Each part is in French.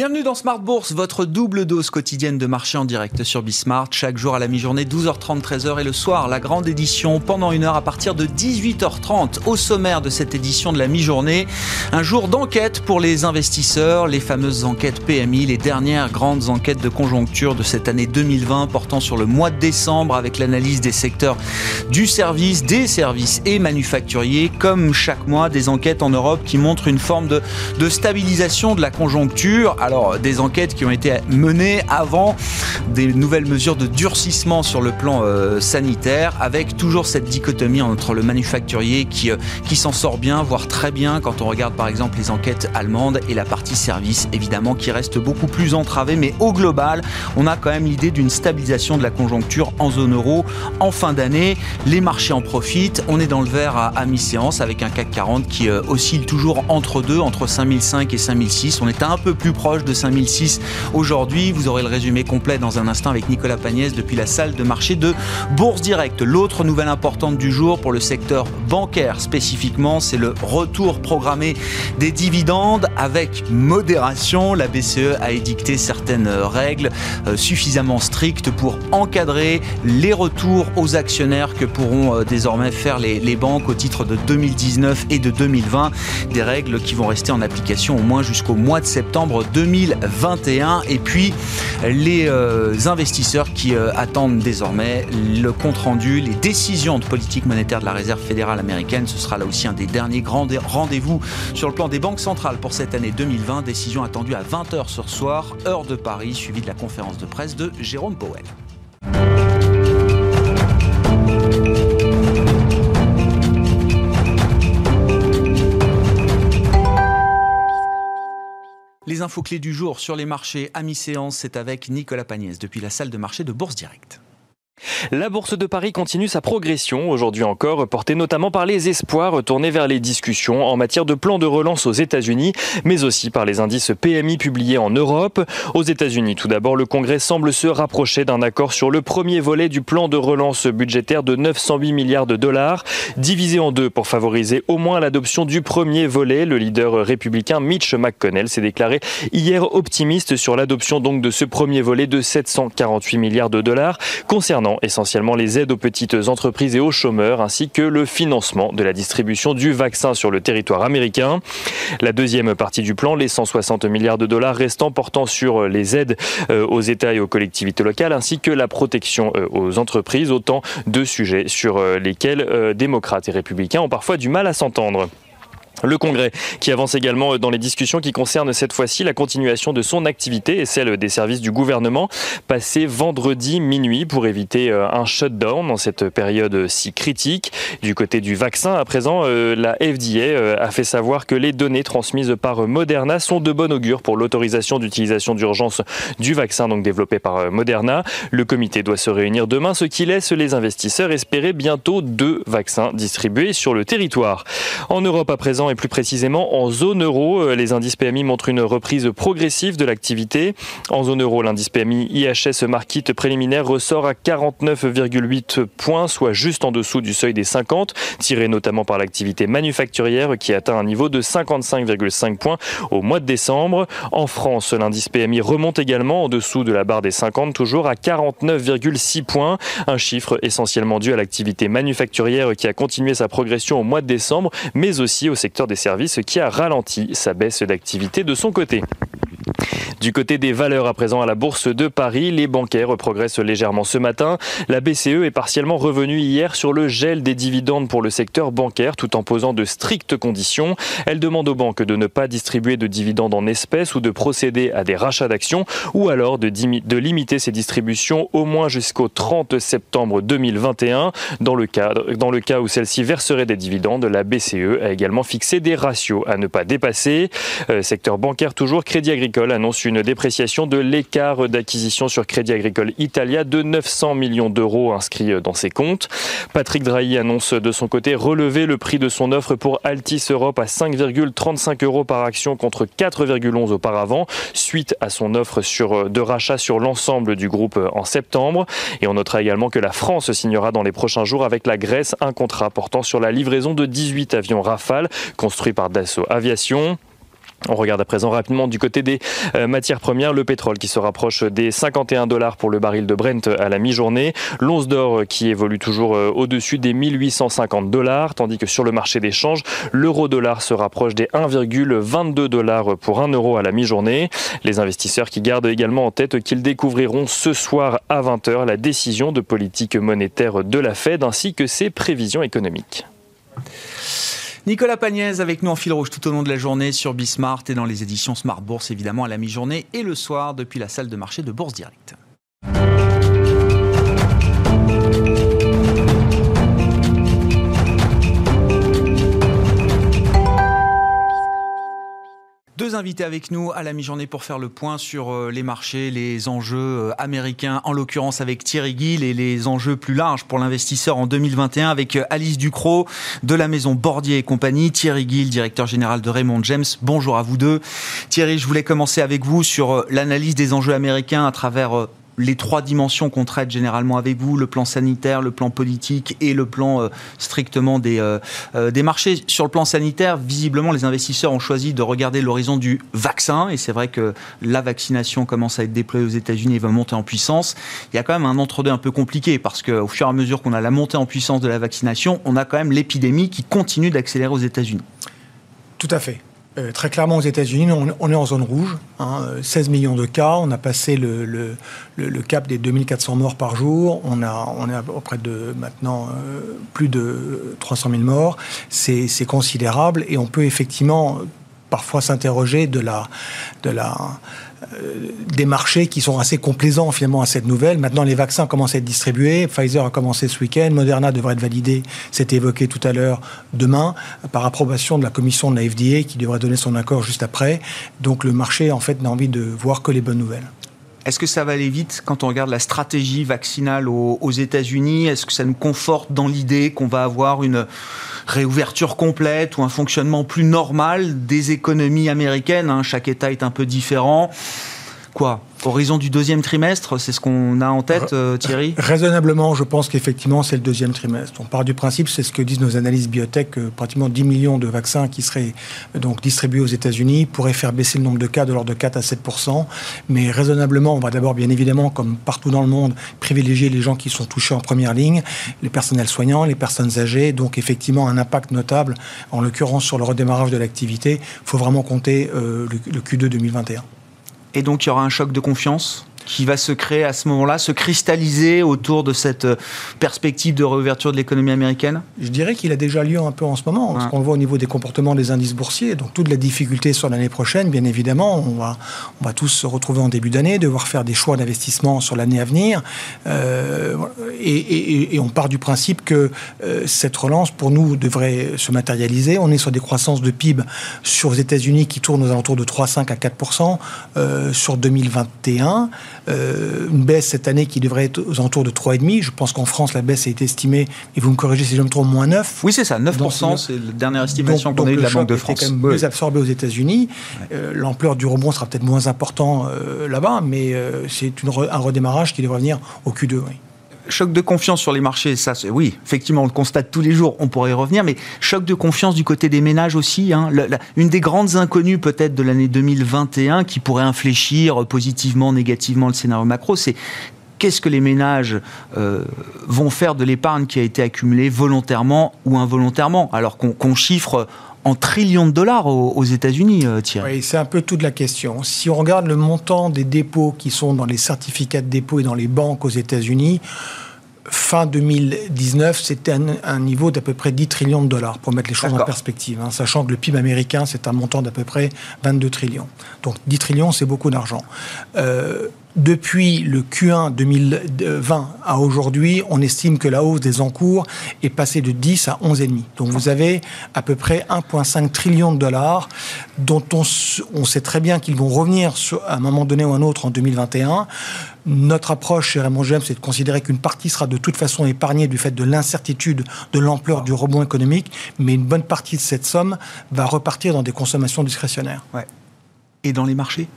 Bienvenue dans Smart Bourse, votre double dose quotidienne de marché en direct sur Bismart. Chaque jour à la mi-journée, 12h30, 13h et le soir, la grande édition pendant une heure à partir de 18h30. Au sommaire de cette édition de la mi-journée, un jour d'enquête pour les investisseurs, les fameuses enquêtes PMI, les dernières grandes enquêtes de conjoncture de cette année 2020 portant sur le mois de décembre avec l'analyse des secteurs du service, des services et manufacturiers. Comme chaque mois, des enquêtes en Europe qui montrent une forme de, de stabilisation de la conjoncture alors, des enquêtes qui ont été menées avant des nouvelles mesures de durcissement sur le plan euh, sanitaire, avec toujours cette dichotomie entre le manufacturier qui, euh, qui s'en sort bien, voire très bien, quand on regarde par exemple les enquêtes allemandes, et la partie service, évidemment, qui reste beaucoup plus entravée. Mais au global, on a quand même l'idée d'une stabilisation de la conjoncture en zone euro en fin d'année. Les marchés en profitent. On est dans le vert à, mi-séance avec un CAC 40 qui euh, oscille toujours entre deux, entre 5005 et 5006. On est un peu plus proche de 5006 aujourd'hui. Vous aurez le résumé complet dans un instant avec Nicolas Pagnès depuis la salle de marché de Bourse Direct. L'autre nouvelle importante du jour pour le secteur bancaire spécifiquement, c'est le retour programmé des dividendes avec modération. La BCE a édicté certaines règles euh, suffisamment strictes pour encadrer les retours aux actionnaires que pourront euh, désormais faire les, les banques au titre de 2019 et de 2020. Des règles qui vont rester en application au moins jusqu'au mois de septembre 2020. 2021. Et puis les euh, investisseurs qui euh, attendent désormais le compte-rendu, les décisions de politique monétaire de la Réserve fédérale américaine. Ce sera là aussi un des derniers grands rendez-vous sur le plan des banques centrales pour cette année 2020. Décision attendue à 20h ce soir, heure de Paris, suivie de la conférence de presse de Jérôme Powell. Infos clés du jour sur les marchés à mi-séance, c'est avec Nicolas Pagnès depuis la salle de marché de Bourse Direct. La bourse de Paris continue sa progression, aujourd'hui encore portée notamment par les espoirs tournés vers les discussions en matière de plan de relance aux États-Unis, mais aussi par les indices PMI publiés en Europe. Aux États-Unis, tout d'abord, le Congrès semble se rapprocher d'un accord sur le premier volet du plan de relance budgétaire de 908 milliards de dollars, divisé en deux pour favoriser au moins l'adoption du premier volet. Le leader républicain Mitch McConnell s'est déclaré hier optimiste sur l'adoption donc de ce premier volet de 748 milliards de dollars concernant essentiellement les aides aux petites entreprises et aux chômeurs, ainsi que le financement de la distribution du vaccin sur le territoire américain. La deuxième partie du plan, les 160 milliards de dollars restants portant sur les aides euh, aux États et aux collectivités locales, ainsi que la protection euh, aux entreprises, autant de sujets sur euh, lesquels démocrates et républicains ont parfois du mal à s'entendre. Le Congrès qui avance également dans les discussions qui concernent cette fois-ci la continuation de son activité et celle des services du gouvernement passé vendredi minuit pour éviter euh, un shutdown dans cette période si critique. Du côté du vaccin, à présent, euh, la FDA euh, a fait savoir que les données transmises par Moderna sont de bon augure pour l'autorisation d'utilisation d'urgence du vaccin donc développé par Moderna. Le comité doit se réunir demain, ce qui laisse les investisseurs espérer bientôt deux vaccins distribués sur le territoire. En Europe à présent, et plus précisément en zone euro. Euh, les indices PMI montrent une reprise progressive de l'activité. En zone euro, l'indice PMI IHS Market préliminaire ressort à 49,8 points, soit juste en dessous du seuil des 50, tiré notamment par l'activité manufacturière qui atteint un niveau de 55,5 points au mois de décembre. En France, l'indice PMI remonte également en dessous de la barre des 50, toujours à 49,6 points, un chiffre essentiellement dû à l'activité manufacturière qui a continué sa progression au mois de décembre, mais aussi au secteur des services qui a ralenti sa baisse d'activité de son côté. Du côté des valeurs à présent à la Bourse de Paris, les bancaires progressent légèrement ce matin. La BCE est partiellement revenue hier sur le gel des dividendes pour le secteur bancaire tout en posant de strictes conditions. Elle demande aux banques de ne pas distribuer de dividendes en espèces ou de procéder à des rachats d'actions ou alors de, limiter ces distributions au moins jusqu'au 30 septembre 2021. Dans le, cas où celle-ci verserait des dividendes, la BCE a également fixé des ratios à ne pas dépasser. Euh, secteur bancaire toujours, Crédit Agricole annonce une dépréciation de l'écart d'acquisition sur Crédit Agricole Italia de 900 millions d'euros inscrits dans ses comptes. Patrick Drahi annonce de son côté relever le prix de son offre pour Altis Europe à 5,35 euros par action contre 4,11 auparavant, suite à son offre sur, de rachat sur l'ensemble du groupe en septembre. Et on notera également que la France signera dans les prochains jours avec la Grèce un contrat portant sur la livraison de 18 avions Rafale construits par Dassault Aviation. On regarde à présent rapidement du côté des euh, matières premières, le pétrole qui se rapproche des 51 dollars pour le baril de Brent à la mi-journée, l'once d'or qui évolue toujours euh, au-dessus des 1850 dollars, tandis que sur le marché des changes, l'euro-dollar se rapproche des 1,22 dollars pour 1 euro à la mi-journée. Les investisseurs qui gardent également en tête qu'ils découvriront ce soir à 20h la décision de politique monétaire de la Fed ainsi que ses prévisions économiques. Nicolas Pagnès avec nous en fil rouge tout au long de la journée sur Bismart et dans les éditions Smart Bourse évidemment à la mi-journée et le soir depuis la salle de marché de Bourse Direct. Deux invités avec nous à la mi-journée pour faire le point sur euh, les marchés, les enjeux euh, américains, en l'occurrence avec Thierry Gill et les enjeux plus larges pour l'investisseur en 2021 avec euh, Alice Ducrot de la maison Bordier et compagnie, Thierry Gill, directeur général de Raymond James. Bonjour à vous deux. Thierry, je voulais commencer avec vous sur l'analyse des enjeux américains à travers les trois dimensions qu'on traite généralement avec vous, le plan sanitaire, le plan politique et le plan euh, strictement des, euh, euh, des marchés. Sur le plan sanitaire, visiblement, les investisseurs ont choisi de regarder l'horizon du vaccin, et c'est vrai que la vaccination commence à être déployée aux États-Unis et va monter en puissance. Il y a quand même un entre-deux un peu compliqué, parce qu'au fur et à mesure qu'on a la montée en puissance de la vaccination, on a quand même l'épidémie qui continue d'accélérer aux États-Unis. Tout à fait. Euh, très clairement, aux États-Unis, on, est en zone rouge. 16 hein, millions de cas. On a passé le, cap des 2400 morts par jour. On, a, est à près de maintenant euh, plus de 300 000 morts. C'est considérable et on peut effectivement parfois s'interroger de la, de la euh, des marchés qui sont assez complaisants finalement à cette nouvelle. Maintenant, les vaccins commencent à être distribués. Pfizer a commencé ce week-end. Moderna devrait être validé, c'était évoqué tout à l'heure, demain, par approbation de la commission de la FDA qui devrait donner son accord juste après. Donc le marché, en fait, n'a envie de voir que les bonnes nouvelles. Est-ce que ça va aller vite quand on regarde la stratégie vaccinale aux, États-Unis? Est-ce que ça nous conforte dans l'idée qu'on va avoir une réouverture complète ou un fonctionnement plus normal des économies américaines hein? Chaque État est un peu différent. Quoi? Horizon du deuxième trimestre, c'est ce qu'on a en tête, euh, Thierry? Raisonnablement, je pense qu'effectivement, c'est le deuxième trimestre. On part du principe, c'est ce que disent nos analyses biotech, que pratiquement 10 millions de vaccins qui seraient euh, donc distribués aux États-Unis pourraient faire baisser le nombre de cas de l'ordre de 4 à 7% Mais raisonnablement, on va d'abord, bien évidemment, comme partout dans le monde, privilégier les gens qui sont touchés en première ligne, les personnels soignants, les personnes âgées. Donc, effectivement, un impact notable, en l'occurrence sur le redémarrage de l'activité. Il faut vraiment compter euh, le Q2 2021. Et donc il y aura un choc de confiance qui va se créer à ce moment-là, se cristalliser autour de cette euh, perspective de réouverture de l'économie américaine? Je dirais qu'il a déjà lieu un peu en ce moment, ce qu'on voit au niveau des comportements des indices boursiers. Donc toute la difficulté sur l'année prochaine, bien évidemment, on va, on va tous se retrouver en début d'année, devoir faire des choix d'investissement sur l'année à venir. Euh, et, on part du principe que euh, cette relance, pour nous, devrait se matérialiser. On est sur des croissances de PIB sur les États-Unis qui tournent aux alentours de 3,5 à 4% sur 2021. Euh, une baisse cette année qui devrait être aux alentours de 3,5. Je pense qu'en France, la baisse a été estimée, et vous me corrigez si je me trompe, moins 9. Oui, c'est ça, 9%, c'est la dernière estimation qu'on a eue de la Banque de France. quand même plus absorbé aux États-Unis. Euh, l'ampleur du rebond sera peut-être moins important euh, là-bas, mais c'est un redémarrage qui devrait venir au Q2. Oui choc de confiance sur les marchés, ça, oui, effectivement, on le constate tous les jours, on pourrait y revenir, mais choc de confiance du côté des ménages aussi. Hein. une des grandes inconnues peut-être de l'année 2021 qui pourrait infléchir positivement, négativement le scénario macro, c'est qu'est-ce que les ménages euh, vont faire de l'épargne qui a été accumulée volontairement ou involontairement, alors qu'on chiffre en trillions de dollars aux, États-Unis, euh, Thierry. Oui, c'est un peu toute la question. Si on regarde le montant des dépôts qui sont dans les certificats de dépôt et dans les banques aux États-Unis, fin 2019, c'était un, niveau d'à peu près 10 trillions de dollars, pour mettre les choses en perspective, hein, sachant que le PIB américain, c'est un montant d'à peu près 22 trillions. Donc 10 trillions, c'est beaucoup d'argent. Euh, depuis le Q1 2020 à aujourd'hui, on estime que la hausse des encours est passée de 10 à 11,5. Donc vous avez à peu près 1,5 trillion de dollars dont on, sait très bien qu'ils vont revenir à un moment donné ou un autre en 2021. Notre approche chez Raymond James, c'est de considérer qu'une partie sera de toute façon épargnée du fait de l'incertitude de l'ampleur du rebond économique, mais une bonne partie de cette somme va repartir dans des consommations discrétionnaires. Ouais. Et dans les marchés?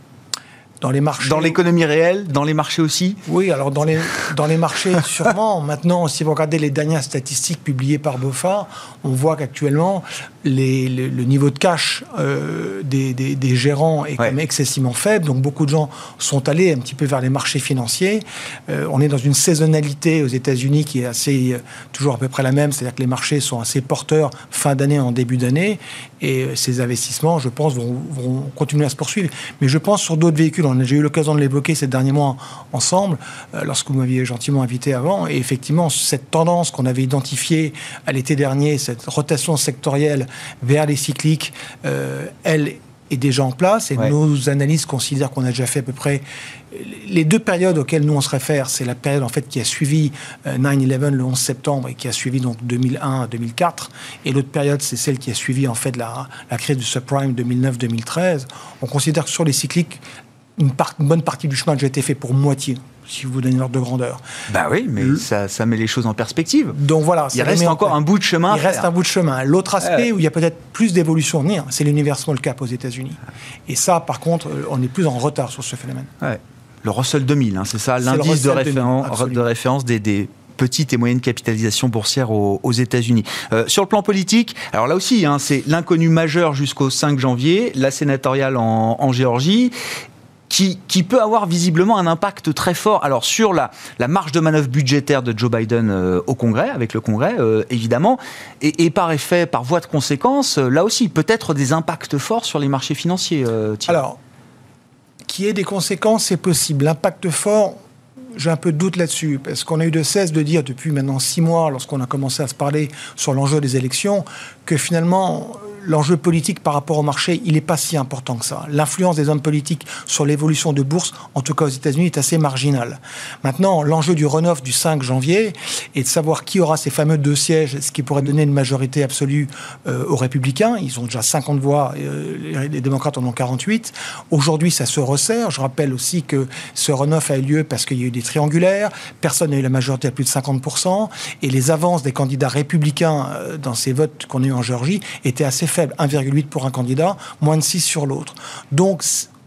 Dans les marchés. Dans l'économie réelle, dans les marchés aussi Oui, alors dans les, dans les marchés, sûrement. Maintenant, si vous regardez les dernières statistiques publiées par BOFA, on voit qu'actuellement, le, niveau de cash euh, des, gérants est quand même excessivement faible, donc beaucoup de gens sont allés un petit peu vers les marchés financiers. Euh, on est dans une saisonnalité aux États-Unis qui est assez toujours à peu près la même, c'est-à-dire que les marchés sont assez porteurs fin d'année en début d'année, et ces investissements, je pense, vont, continuer à se poursuivre. Mais je pense sur d'autres véhicules, j'ai eu l'occasion de l'évoquer ces derniers mois ensemble, lorsque vous m'aviez gentiment invité avant, et effectivement cette tendance qu'on avait identifiée à l'été dernier, cette rotation sectorielle vers les cycliques, euh, elle est déjà en place et nos analyses considèrent qu'on a déjà fait à peu près les deux périodes auxquelles nous on se réfère, c'est la période en fait qui a suivi 9/11 euh, le 11 septembre et qui a suivi donc 2001 2004 et l'autre période c'est celle qui a suivi en fait la, la crise du subprime 2009-2013. On considère que sur les cycliques une, une bonne partie du chemin a déjà été fait pour moitié si vous donnez une ordre de grandeur. Bah oui, mais ça, ça, met les choses en perspective. Donc voilà. Il reste encore un bout de chemin. Il reste un bout de chemin. L'autre aspect où il y a peut-être plus d'évolution à venir, c'est l'univers small cap aux États-Unis. Et ça, par contre, euh, on est plus en retard sur ce phénomène. Ouais. Le Russell 2000, hein, c'est ça, l'indice de, référence, de référence des, des petites et moyennes capitalisations boursières aux, États-Unis. Euh, sur le plan politique, alors là aussi, hein, c'est l'inconnu majeur jusqu'au 5 janvier, la sénatoriale en, en Géorgie qui, peut avoir visiblement un impact très fort alors sur la, la marge de manœuvre budgétaire de Joe Biden euh, au Congrès, avec le Congrès, euh, évidemment, et, par effet, par voie de conséquence, euh, là aussi, peut-être des impacts forts sur les marchés financiers. alors, qui ait des conséquences, c'est possible. L'impact fort, j'ai un peu de doute là-dessus, parce qu'on a eu de cesse de dire depuis maintenant six mois, lorsqu'on a commencé à se parler sur l'enjeu des élections, que finalement, l'enjeu politique par rapport au marché, il n'est pas si important que ça. L'influence des hommes politiques sur l'évolution de bourse, en tout cas aux États-Unis, est assez marginale. Maintenant, l'enjeu du runoff du 5 janvier est de savoir qui aura ces fameux deux sièges, ce qui pourrait donner une majorité absolue euh, aux républicains. Ils ont déjà 50 voix, euh, les démocrates en ont 48. Aujourd'hui, ça se resserre. Je rappelle aussi que ce runoff a eu lieu parce qu'il y a eu des triangulaires, personne n'a eu la majorité à plus de 50%, et les avances des candidats républicains euh, dans ces votes qu'on a eu en Géorgie étaient assez faible, 1,8 pour un candidat, moins de 6 sur l'autre. Donc,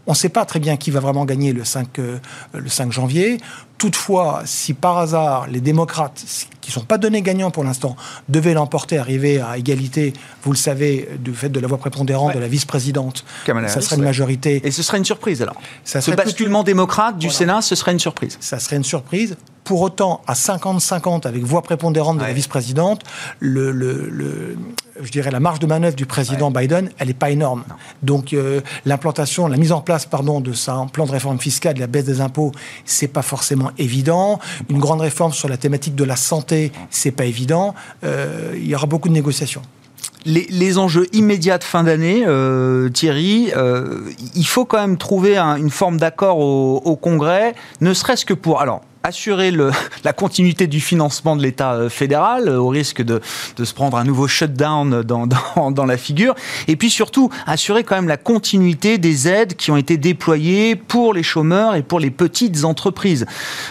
on ne sait pas très bien qui va vraiment gagner le 5, euh, le 5 janvier. Toutefois, si par hasard les démocrates, qui ne sont pas donnés gagnants pour l'instant, devaient l'emporter, arriver à égalité, vous le savez, du fait de la voix prépondérante de la vice-présidente, ça serait une majorité. Et ce serait une surprise alors. Ça Ce basculement démocrate du Sénat, ce serait une surprise. Ça serait une surprise. Pour autant, à 50-50 avec voix prépondérante de la vice-présidente, le, le, je dirais la marge de manœuvre du président Biden, elle n'est pas énorme. Donc euh, l'implantation, la mise en place, pardon, de sa plan de réforme fiscale, de la baisse des impôts, c'est pas forcément évident. Une grande réforme sur la thématique de la santé, c'est pas évident. Euh, il y aura beaucoup de négociations. Les, enjeux immédiats de fin d'année, euh, Thierry, il faut quand même trouver une forme d'accord au, au Congrès, ne serait-ce que pour... Alors, assurer le, la continuité du financement de l'État euh, fédéral, euh, au risque de, de, se prendre un nouveau shutdown dans, dans, dans, la figure, et puis surtout assurer quand même la continuité des aides qui ont été déployées pour les chômeurs et pour les petites entreprises.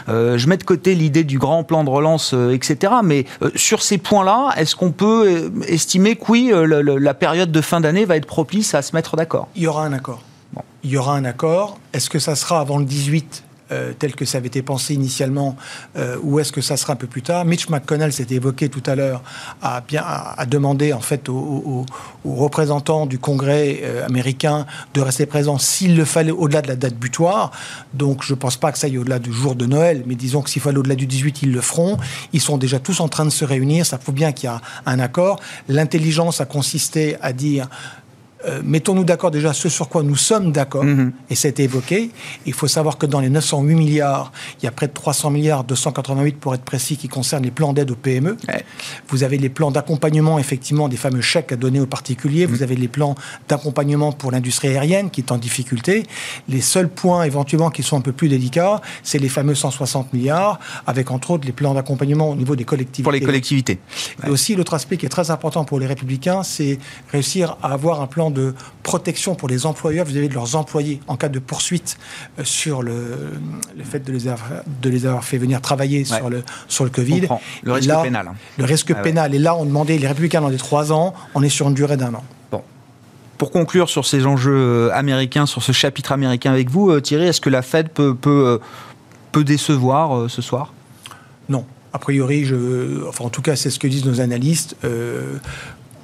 Euh, je mets de côté l'idée du grand plan de relance, etc., mais sur ces points-là, est-ce qu'on peut estimer que oui, la période de fin d'année va être propice à se mettre d'accord? Il y aura un accord. Bon. Il y aura un accord. Est-ce que ça sera avant le 18 euh, tel que ça avait été pensé initialement, euh, ou est-ce que ça sera un peu plus tard? Mitch McConnell, s'est évoqué tout à l'heure, a, bien, en fait aux, représentants du Congrès euh, américain de rester présents s'il le fallait au-delà de la date butoir. Donc je ne pense pas que ça aille au-delà du jour de Noël, mais disons que s'il fallait au-delà du 18, ils le feront. Ils sont déjà tous en train de se réunir, ça prouve bien qu'il y a un accord. L'intelligence a consisté à dire euh, mettons-nous d'accord déjà ce sur quoi nous sommes d'accord, mhm. et c'est évoqué. Il faut savoir que dans les 908 milliards, il y a près de 300 milliards, 288 pour être précis, qui concernent les plans d'aide aux PME. Vous avez les plans d'accompagnement, effectivement, des fameux chèques à donner aux particuliers. Vous mhm. avez les plans d'accompagnement pour l'industrie aérienne qui est en difficulté. Les seuls points éventuellement qui sont un peu plus délicats, c'est les fameux 160 milliards, avec entre autres les plans d'accompagnement au niveau des collectivités. Pour les collectivités. Et aussi, l'autre aspect qui est très important pour les républicains, c'est réussir à avoir un plan de protection pour les employeurs vis-à-vis de leurs employés en cas de poursuite euh, sur le, le fait de les, avoir, de les avoir fait venir travailler sur, le, sur le Covid. Le risque pénal. Hein. Le risque ah pénal. Et là, on demandait, les républicains dans les trois ans, on est sur une durée d'un an. Bon. Pour conclure sur ces enjeux euh, américains, sur ce chapitre américain avec vous, euh, Thierry, est-ce que la Fed peut, peut, peut décevoir ce soir? Non. A priori, je, enfin, en tout cas, c'est ce que disent nos analystes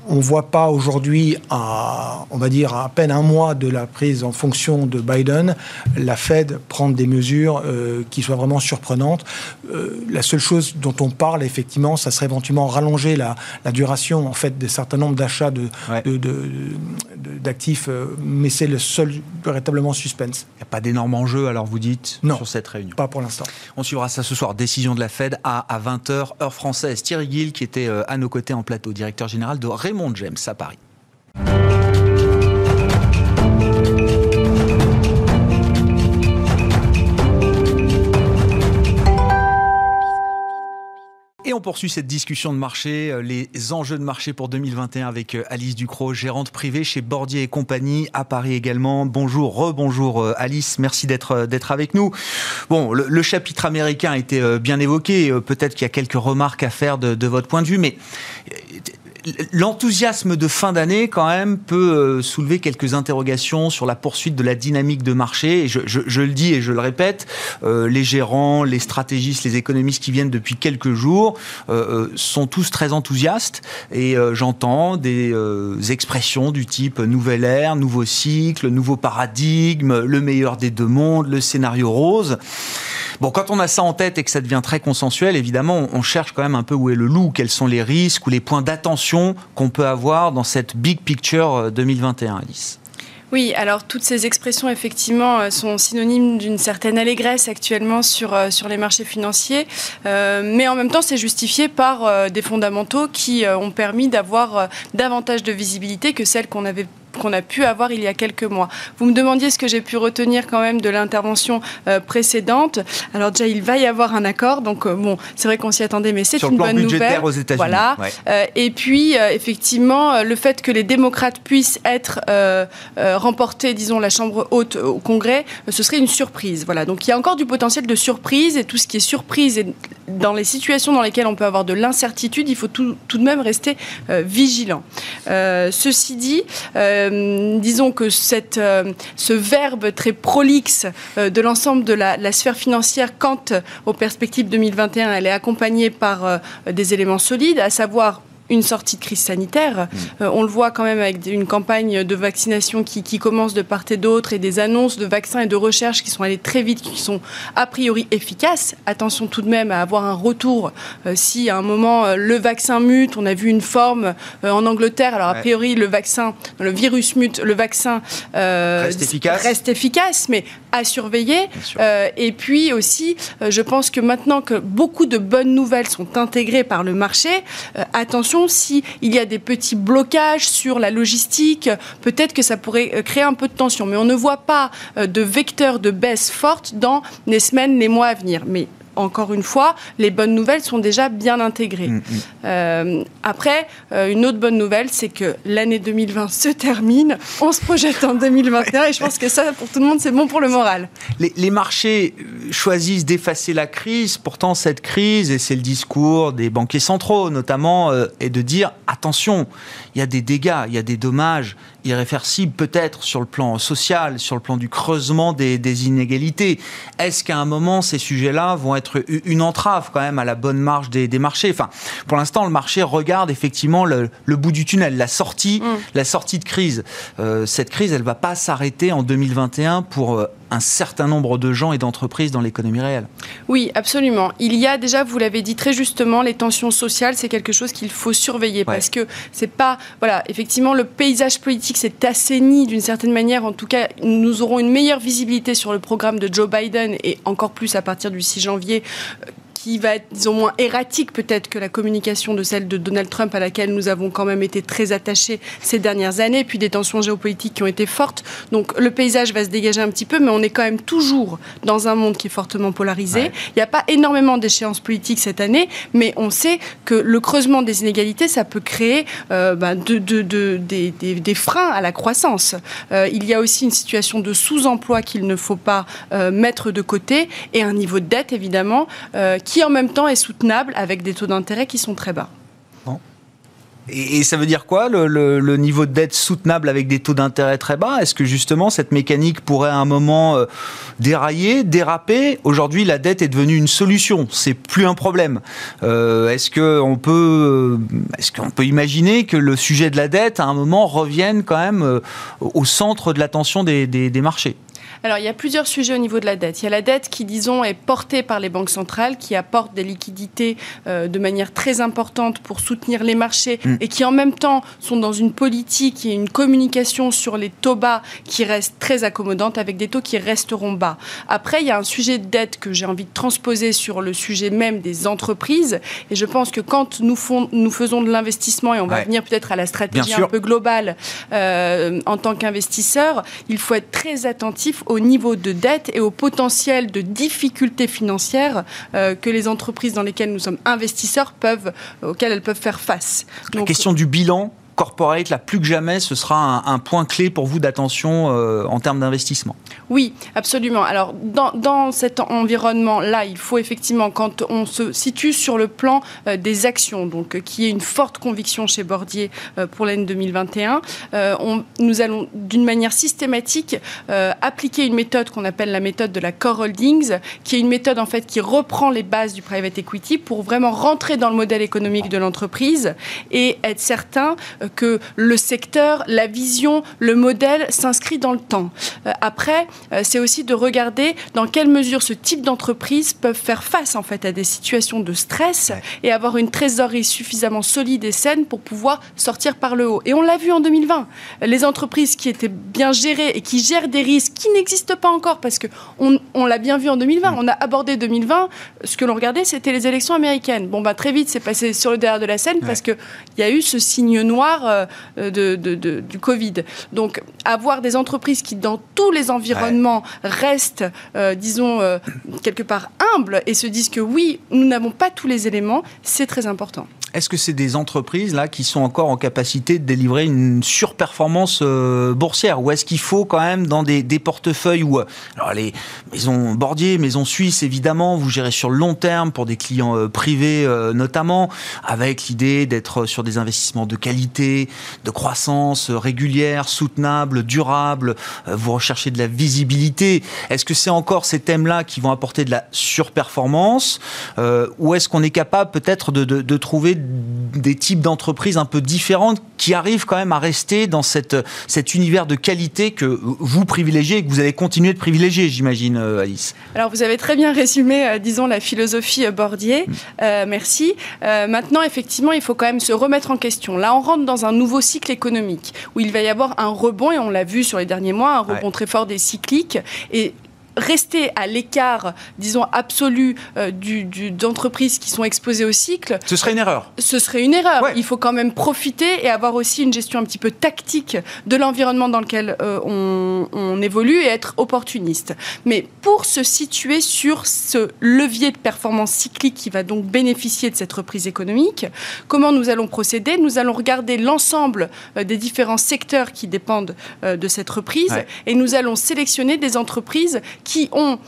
on ne voit pas aujourd'hui, on va dire à peine un mois de la prise en fonction de Biden, la Fed prendre des mesures euh, qui soient vraiment surprenantes. Euh, la seule chose dont on parle, effectivement, ça serait éventuellement rallonger la, duration en fait, de certains nombres d'achats d'actifs, de, de, euh, mais c'est le seul véritablement suspense. Il n'y a pas d'énorme enjeu, alors vous dites, sur cette réunion? Pas pour l'instant. On suivra ça ce soir. Décision de la Fed à, à 20h, heure française. Thierry Gill, qui était à nos côtés en plateau, directeur général de Raymond James à Paris. Et on poursuit cette discussion de marché, euh, les enjeux de marché pour 2021 avec euh, Alice Ducrot, gérante privée chez Bordier et compagnie à Paris également. Bonjour, rebonjour euh, Alice, merci d'être avec nous. Bon, le, chapitre américain a été bien évoqué, peut-être qu'il y a quelques remarques à faire de, de votre point de vue, mais l'enthousiasme de fin d'année, quand même, peut euh, soulever quelques interrogations sur la poursuite de la dynamique de marché. Je, le dis et je le répète, euh, les gérants, les stratégistes, les économistes qui viennent depuis quelques jours euh, sont tous très enthousiastes. Et j'entends des expressions du type nouvelle ère, nouveau cycle, nouveau paradigme, le meilleur des deux mondes, le scénario rose. Bon, quand on a ça en tête et que ça devient très consensuel, évidemment, on cherche quand même un peu où est le loup, quels sont les risques ou les points d'attention qu'on peut avoir dans cette big picture 2021, euh, Alice. Oui, alors toutes ces expressions, effectivement, euh, sont synonymes d'une certaine allégresse actuellement sur, euh, sur les marchés financiers, mais en même temps, c'est justifié par des fondamentaux qui ont permis d'avoir davantage de visibilité que celles qu'on avait qu'on a pu avoir il y a quelques mois. Vous me demandiez ce que j'ai pu retenir quand même de l'intervention euh, précédente. Alors déjà, il va y avoir un accord, donc euh, bon, c'est vrai qu'on s'y attendait, mais c'est une bonne nouvelle. aux États-Unis. Voilà. Euh, et puis effectivement, le fait que les démocrates puissent être remportés, disons, la Chambre haute au Congrès, ce serait une surprise. Voilà. Donc il y a encore du potentiel de surprise et tout ce qui est surprise et dans les situations dans lesquelles on peut avoir de l'incertitude, il faut tout, tout, de même rester vigilant. ceci dit. Euh, disons que euh, ce verbe très prolixe euh, de l'ensemble de la, la, sphère financière quant aux perspectives 2021, elle est accompagnée par des éléments solides, à savoir une sortie de crise sanitaire. Mm. Euh, on le voit quand même avec une campagne de vaccination qui, commence de part et d'autre et des annonces de vaccins et de recherche qui sont allées très vite, qui sont a priori efficaces. Attention tout de même à avoir un retour euh, si à un moment euh, le vaccin mute. On a vu une forme en Angleterre. Alors a priori le vaccin, le virus mute, le vaccin reste efficace. reste efficace, mais à surveiller. et puis aussi, je pense que maintenant que beaucoup de bonnes nouvelles sont intégrées par le marché, attention s'il y a des petits blocages sur la logistique, peut-être que ça pourrait euh, créer un peu de tension. Mais on ne voit pas euh, de vecteur de baisse forte dans les semaines, les mois à venir. Mais encore une fois, les bonnes nouvelles sont déjà bien intégrées. Mm, mm. Euh, après, euh, une autre bonne nouvelle, c'est que l'année 2020 se termine, on se projette en 2021 et je pense que ça, pour tout le monde, c'est bon pour le moral. Les, marchés euh, choisissent d'effacer la crise, pourtant cette crise, et c'est le discours des banquiers centraux notamment, est de dire attention, il y a des dégâts, il y a des dommages irréversibles peut-être sur le plan social, sur le plan du creusement des, des inégalités. Est-ce qu'à un moment, ces sujets-là vont être une entrave quand même à la bonne marge des, marchés? Enfin, pour l'instant, le marché regarde effectivement le, bout du tunnel, la sortie, mm. la sortie de crise. Euh, cette crise, elle va pas s'arrêter en 2021 pour euh, un certain nombre de gens et d'entreprises dans l'économie réelle. Oui, absolument. Il y a déjà, vous l'avez dit très justement, les tensions sociales, c'est quelque chose qu'il faut surveiller parce que c'est pas, voilà, effectivement, le paysage politique s'est assaini d'une certaine manière. En tout cas, nous aurons une meilleure visibilité sur le programme de Joe Biden et encore plus à partir du 6 janvier qui va être, disons, moins erratique peut-être que la communication de celle de Donald Trump à laquelle nous avons quand même été très attachés ces dernières années, puis des tensions géopolitiques qui ont été fortes. Donc le paysage va se dégager un petit peu, mais on est quand même toujours dans un monde qui est fortement polarisé. Il n'y a pas énormément d'échéances politiques cette année, mais on sait que le creusement des inégalités, ça peut créer euh, ben, de, de, des, des, freins à la croissance. Euh, il y a aussi une situation de sous-emploi qu'il ne faut pas euh, mettre de côté et un niveau de dette, évidemment, qui qui en même temps est soutenable avec des taux d'intérêt qui sont très bas. Et, ça veut dire quoi le, niveau de dette soutenable avec des taux d'intérêt très bas? Est-ce que justement cette mécanique pourrait à un moment euh, dérailler, déraper? Aujourd'hui, la dette est devenue une solution. C'est plus un problème. Euh, est-ce qu'on peut, euh, est-ce qu'on peut imaginer que le sujet de la dette à un moment revienne quand même au centre de l'attention des marchés? Alors, il y a plusieurs sujets au niveau de la dette. Il y a la dette qui, disons, est portée par les banques centrales, qui apportent des liquidités euh, de manière très importante pour soutenir les marchés mm. et qui, en même temps, sont dans une politique et une communication sur les taux bas qui reste très accommodante avec des taux qui resteront bas. Après, il y a un sujet de dette que j'ai envie de transposer sur le sujet même des entreprises. Et je pense que quand nous, nous faisons de l'investissement, et on va ouais. venir peut-être à la stratégie un peu globale euh, en tant qu'investisseur, il faut être très attentif au niveau de dette et au potentiel de difficultés financières euh, que les entreprises dans lesquelles nous sommes investisseurs peuvent, auxquelles elles peuvent faire face. La question du bilan corporate, là, plus que jamais, ce sera un, point clé pour vous d'attention euh, en termes d'investissement. Oui, absolument. Alors, dans, cet environnement-là, il faut effectivement, quand on se situe sur le plan euh, des actions, donc euh, qui est une forte conviction chez Bordier pour l'année 2021, on, nous allons d'une manière systématique appliquer une méthode qu'on appelle la méthode de la core holdings, qui est une méthode en fait qui reprend les bases du private equity pour vraiment rentrer dans le modèle économique de l'entreprise et être certain que le secteur, la vision, le modèle s'inscrit dans le temps. Euh, après, euh, c'est aussi de regarder dans quelle mesure ce type d'entreprise peuvent faire face en fait à des situations de stress et avoir une trésorerie suffisamment solide et saine pour pouvoir sortir par le haut. Et on l'a vu en 2020. Les entreprises qui étaient bien gérées et qui gèrent des risques qui n'existent pas encore parce que on, l'a bien vu en 2020. On a abordé 2020. Ce que l'on regardait, c'était les élections américaines. Bon, bah, très vite, c'est passé sur le derrière de la scène parce qu'il y a eu ce signe noir euh, de, du Covid. Donc, avoir des entreprises qui, dans tous les environnements, restent, euh, disons, euh, quelque part humbles et se disent que oui, nous n'avons pas tous les éléments, c'est très important. Est-ce que c'est des entreprises là qui sont encore en capacité de délivrer une surperformance euh, boursière? Ou est-ce qu'il faut quand même dans des, portefeuilles où alors les maisons Bordier, maisons suisses évidemment, vous gérez sur le long terme pour des clients euh, privés euh, notamment avec l'idée d'être sur des investissements de qualité, de croissance régulière, soutenable, durable, vous recherchez de la visibilité. Est-ce que c'est encore ces thèmes-là qui vont apporter de la surperformance ou est-ce qu'on est capable peut-être de, de trouver des types d'entreprises un peu différentes qui arrivent quand même à rester dans cette, cet univers de qualité que vous privilégiez et que vous allez continuer de privilégier, j'imagine, euh, Alice. Alors, vous avez très bien résumé, euh, disons, la philosophie euh, Bordier. Mm. merci. maintenant, effectivement, il faut quand même se remettre en question. Là, on rentre dans un nouveau cycle économique où il va y avoir un rebond, et on l'a vu sur les derniers mois, un rebond très fort des cycliques. Et rester à l'écart, disons, absolu euh, du, d'entreprises qui sont exposées au cycle. Ce serait une erreur. Ce serait une erreur. Il faut quand même profiter et avoir aussi une gestion un petit peu tactique de l'environnement dans lequel euh, on, on, évolue et être opportuniste. Mais pour se situer sur ce levier de performance cyclique qui va donc bénéficier de cette reprise économique, comment nous allons procéder? Nous allons regarder l'ensemble euh, des différents secteurs qui dépendent de cette reprise et nous allons sélectionner des entreprises qui ont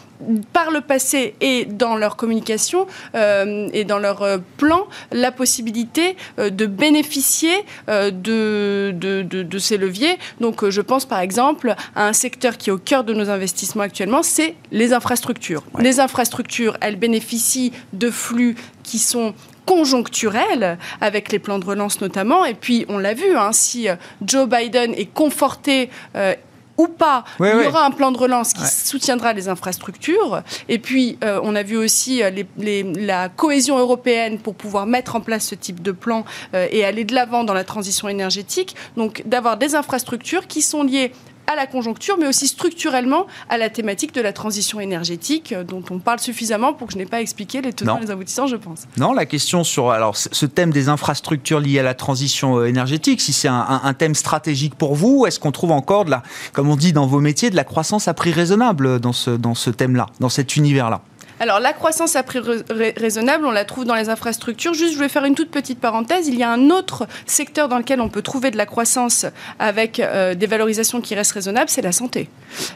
par le passé et dans leur communication euh, et dans leur euh, plan la possibilité euh, de bénéficier de, de, ces leviers. Donc je pense par exemple à un secteur qui est au cœur de nos investissements actuellement, c'est les infrastructures. Les infrastructures, elles bénéficient de flux qui sont conjoncturels, avec les plans de relance notamment. Et puis, on l'a vu, hein, si Joe Biden est conforté ou pas, il y aura un plan de relance qui soutiendra les infrastructures. Et puis, euh, on a vu aussi euh, la cohésion européenne pour pouvoir mettre en place ce type de plan euh, et aller de l'avant dans la transition énergétique. Donc, d'avoir des infrastructures qui sont liées à la conjoncture, mais aussi structurellement à la thématique de la transition énergétique, euh, dont on parle suffisamment pour que je n'ai pas expliqué les tenants et les aboutissants, je pense. Non, la question sur alors ce thème des infrastructures liées à la transition euh, énergétique, si c'est un, thème stratégique pour vous, est-ce qu'on trouve encore de la, comme on dit dans vos métiers, de la croissance à prix raisonnable dans ce, dans ce thème-là, dans cet univers-là? Alors la croissance à prix raisonnable, on la trouve dans les infrastructures. Juste, je vais faire une toute petite parenthèse. Il y a un autre secteur dans lequel on peut trouver de la croissance avec euh, des valorisations qui restent raisonnables, c'est la santé.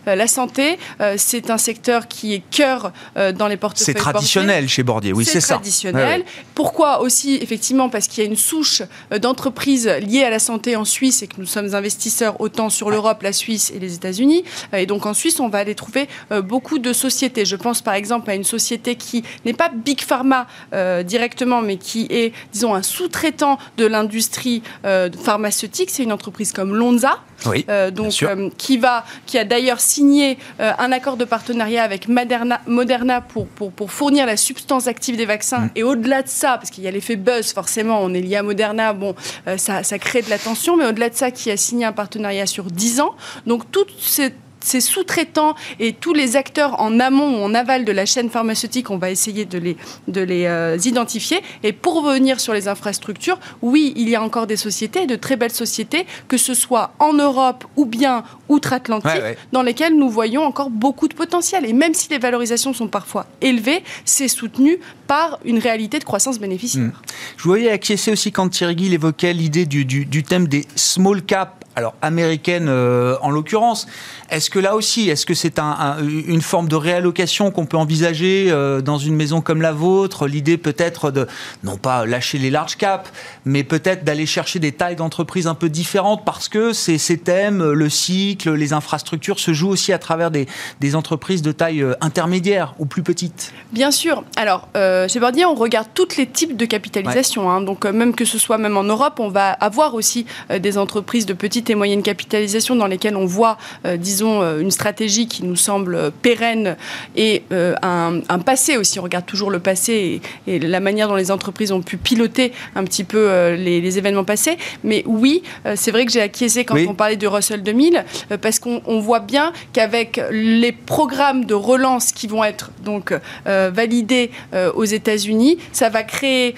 Euh, la santé, euh, c'est un secteur qui est cœur dans les portefeuilles. C'est traditionnel chez Bordier, oui, c'est ça. C'est traditionnel. Pourquoi aussi, effectivement, parce qu'il y a une souche d'entreprises liées à la santé en Suisse et que nous sommes investisseurs autant sur l'Europe, la Suisse et les États-Unis. Et donc en Suisse, on va aller trouver beaucoup de sociétés. Je pense par exemple à une société qui n'est pas Big Pharma euh, directement, mais qui est, disons, un sous-traitant de l'industrie euh, pharmaceutique. C'est une entreprise comme Lonza, euh, donc, qui, va, qui a d'ailleurs signé un accord de partenariat avec Moderna, Moderna pour, pour, pour, fournir la substance active des vaccins. Mm. Et au-delà de ça, parce qu'il y a l'effet buzz, forcément, on est lié à Moderna, bon, ça, ça crée de l'attention, mais au-delà de ça, qui a signé un partenariat sur 10 ans. Donc, toute cette ces sous-traitants et tous les acteurs en amont ou en aval de la chaîne pharmaceutique, on va essayer de les, de les euh, identifier. Et pour revenir sur les infrastructures, oui, il y a encore des sociétés, de très belles sociétés, que ce soit en Europe ou bien outre-Atlantique, dans lesquelles nous voyons encore beaucoup de potentiel. Et même si les valorisations sont parfois élevées, c'est soutenu par une réalité de croissance bénéficiaire. Hmm. Je voyais acquiescer aussi quand Thierry Gill évoquait l'idée du, du, du thème des small caps alors américaine euh, en l'occurrence. Est-ce que là aussi, est-ce que c'est une forme de réallocation qu'on peut envisager euh, dans une maison comme la vôtre? L'idée peut-être de, non pas lâcher les large caps, mais peut-être d'aller chercher des tailles d'entreprises un peu différentes parce que ces, ces thèmes, le cycle, les infrastructures se jouent aussi à travers des, entreprises de taille euh, intermédiaire ou plus petites. Bien sûr. Alors, chez Bordier, on regarde tous les types de capitalisation. Hein. donc, même que ce soit même en Europe, on va avoir aussi des entreprises de petite et moyennes capitalisations dans lesquelles on voit, euh, disons, euh, une stratégie qui nous semble pérenne et euh, un, passé aussi. On regarde toujours le passé et, la manière dont les entreprises ont pu piloter un petit peu les, événements passés. Mais oui, c'est vrai que j'ai acquiescé quand on parlait de Russell 2000 parce qu'on voit bien qu'avec les programmes de relance qui vont être donc validés aux États-Unis, ça va créer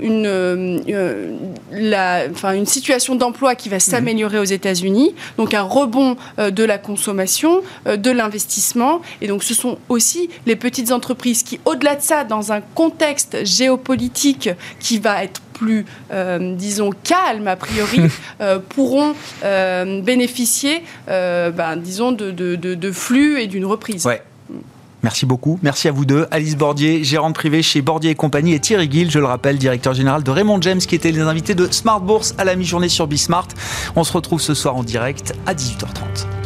une, la, une situation d'emploi qui va mhm. s'améliorer aux États-Unis, donc un rebond euh, de la consommation, euh, de l'investissement. Et donc ce sont aussi les petites entreprises qui, au-delà de ça, dans un contexte géopolitique qui va être plus, euh, disons, calme a priori, pourront bénéficier, ben, disons, de, de, flux et d'une reprise. Merci beaucoup. Merci à vous deux. Alice Bordier, gérante privée chez Bordier et compagnie, et Thierry Gill, je le rappelle, directeur général de Raymond James, qui étaient les invités de Smart Bourse à la mi-journée sur Bismart. On se retrouve ce soir en direct à 18h30.